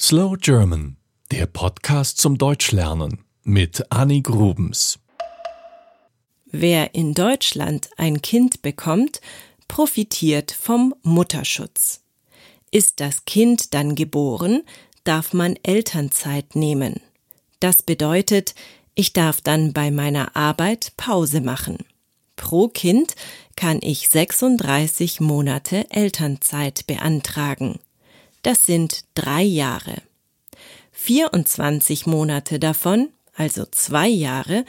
Slow German, der Podcast zum Deutschlernen mit Annie Grubens. Wer in Deutschland ein Kind bekommt, profitiert vom Mutterschutz. Ist das Kind dann geboren, darf man Elternzeit nehmen. Das bedeutet, ich darf dann bei meiner Arbeit Pause machen. Pro Kind kann ich 36 Monate Elternzeit beantragen. Das sind drei Jahre. 24 Monate davon, also zwei Jahre,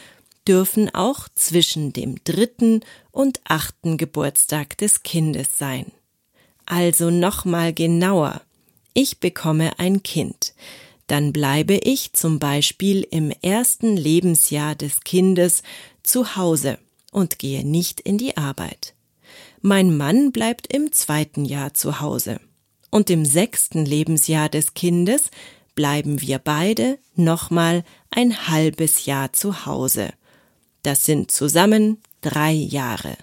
dürfen auch zwischen dem dritten und achten Geburtstag des Kindes sein. Also nochmal genauer. Ich bekomme ein Kind. Dann bleibe ich zum Beispiel im ersten Lebensjahr des Kindes zu Hause und gehe nicht in die Arbeit. Mein Mann bleibt im zweiten Jahr zu Hause und im sechsten Lebensjahr des Kindes bleiben wir beide nochmal ein halbes Jahr zu Hause. Das sind zusammen drei Jahre.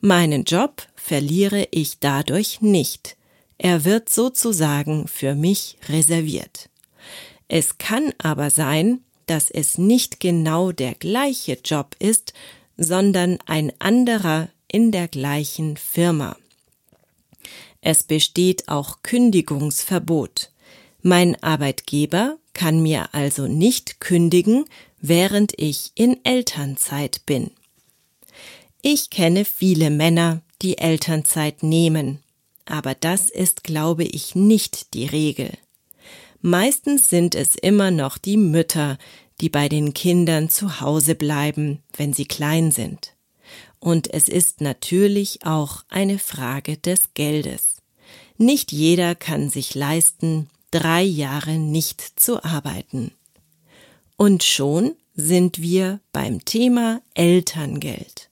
Meinen Job verliere ich dadurch nicht. Er wird sozusagen für mich reserviert. Es kann aber sein, dass es nicht genau der gleiche Job ist, sondern ein anderer in der gleichen Firma. Es besteht auch Kündigungsverbot. Mein Arbeitgeber kann mir also nicht kündigen, während ich in Elternzeit bin. Ich kenne viele Männer, die Elternzeit nehmen, aber das ist, glaube ich, nicht die Regel. Meistens sind es immer noch die Mütter, die bei den Kindern zu Hause bleiben, wenn sie klein sind. Und es ist natürlich auch eine Frage des Geldes. Nicht jeder kann sich leisten, drei Jahre nicht zu arbeiten. Und schon sind wir beim Thema Elterngeld.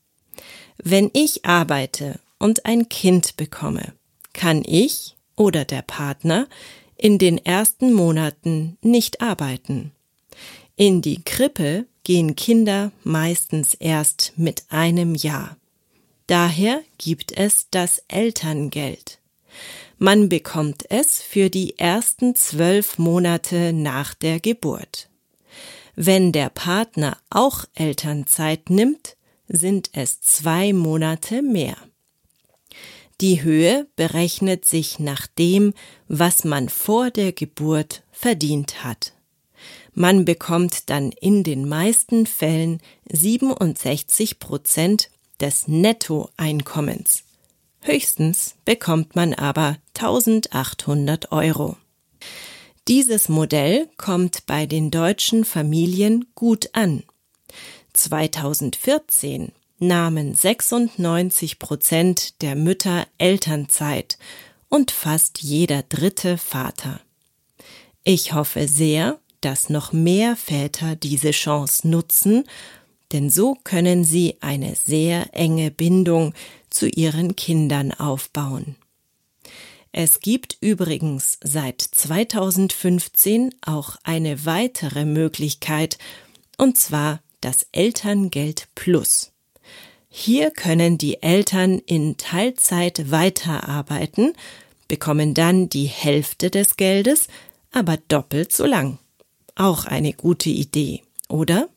Wenn ich arbeite und ein Kind bekomme, kann ich oder der Partner in den ersten Monaten nicht arbeiten. In die Krippe gehen Kinder meistens erst mit einem Jahr. Daher gibt es das Elterngeld. Man bekommt es für die ersten zwölf Monate nach der Geburt. Wenn der Partner auch Elternzeit nimmt, sind es zwei Monate mehr. Die Höhe berechnet sich nach dem, was man vor der Geburt verdient hat. Man bekommt dann in den meisten Fällen 67 Prozent des Nettoeinkommens. Höchstens bekommt man aber 1800 Euro. Dieses Modell kommt bei den deutschen Familien gut an. 2014 nahmen 96 Prozent der Mütter Elternzeit und fast jeder dritte Vater. Ich hoffe sehr, dass noch mehr Väter diese Chance nutzen denn so können sie eine sehr enge Bindung zu ihren Kindern aufbauen. Es gibt übrigens seit 2015 auch eine weitere Möglichkeit, und zwar das Elterngeld Plus. Hier können die Eltern in Teilzeit weiterarbeiten, bekommen dann die Hälfte des Geldes, aber doppelt so lang. Auch eine gute Idee, oder?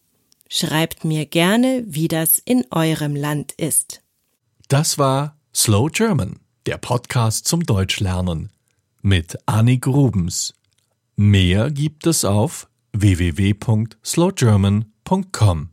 Schreibt mir gerne, wie das in eurem Land ist. Das war Slow German, der Podcast zum Deutschlernen mit Annie Grubens. Mehr gibt es auf www.slowgerman.com.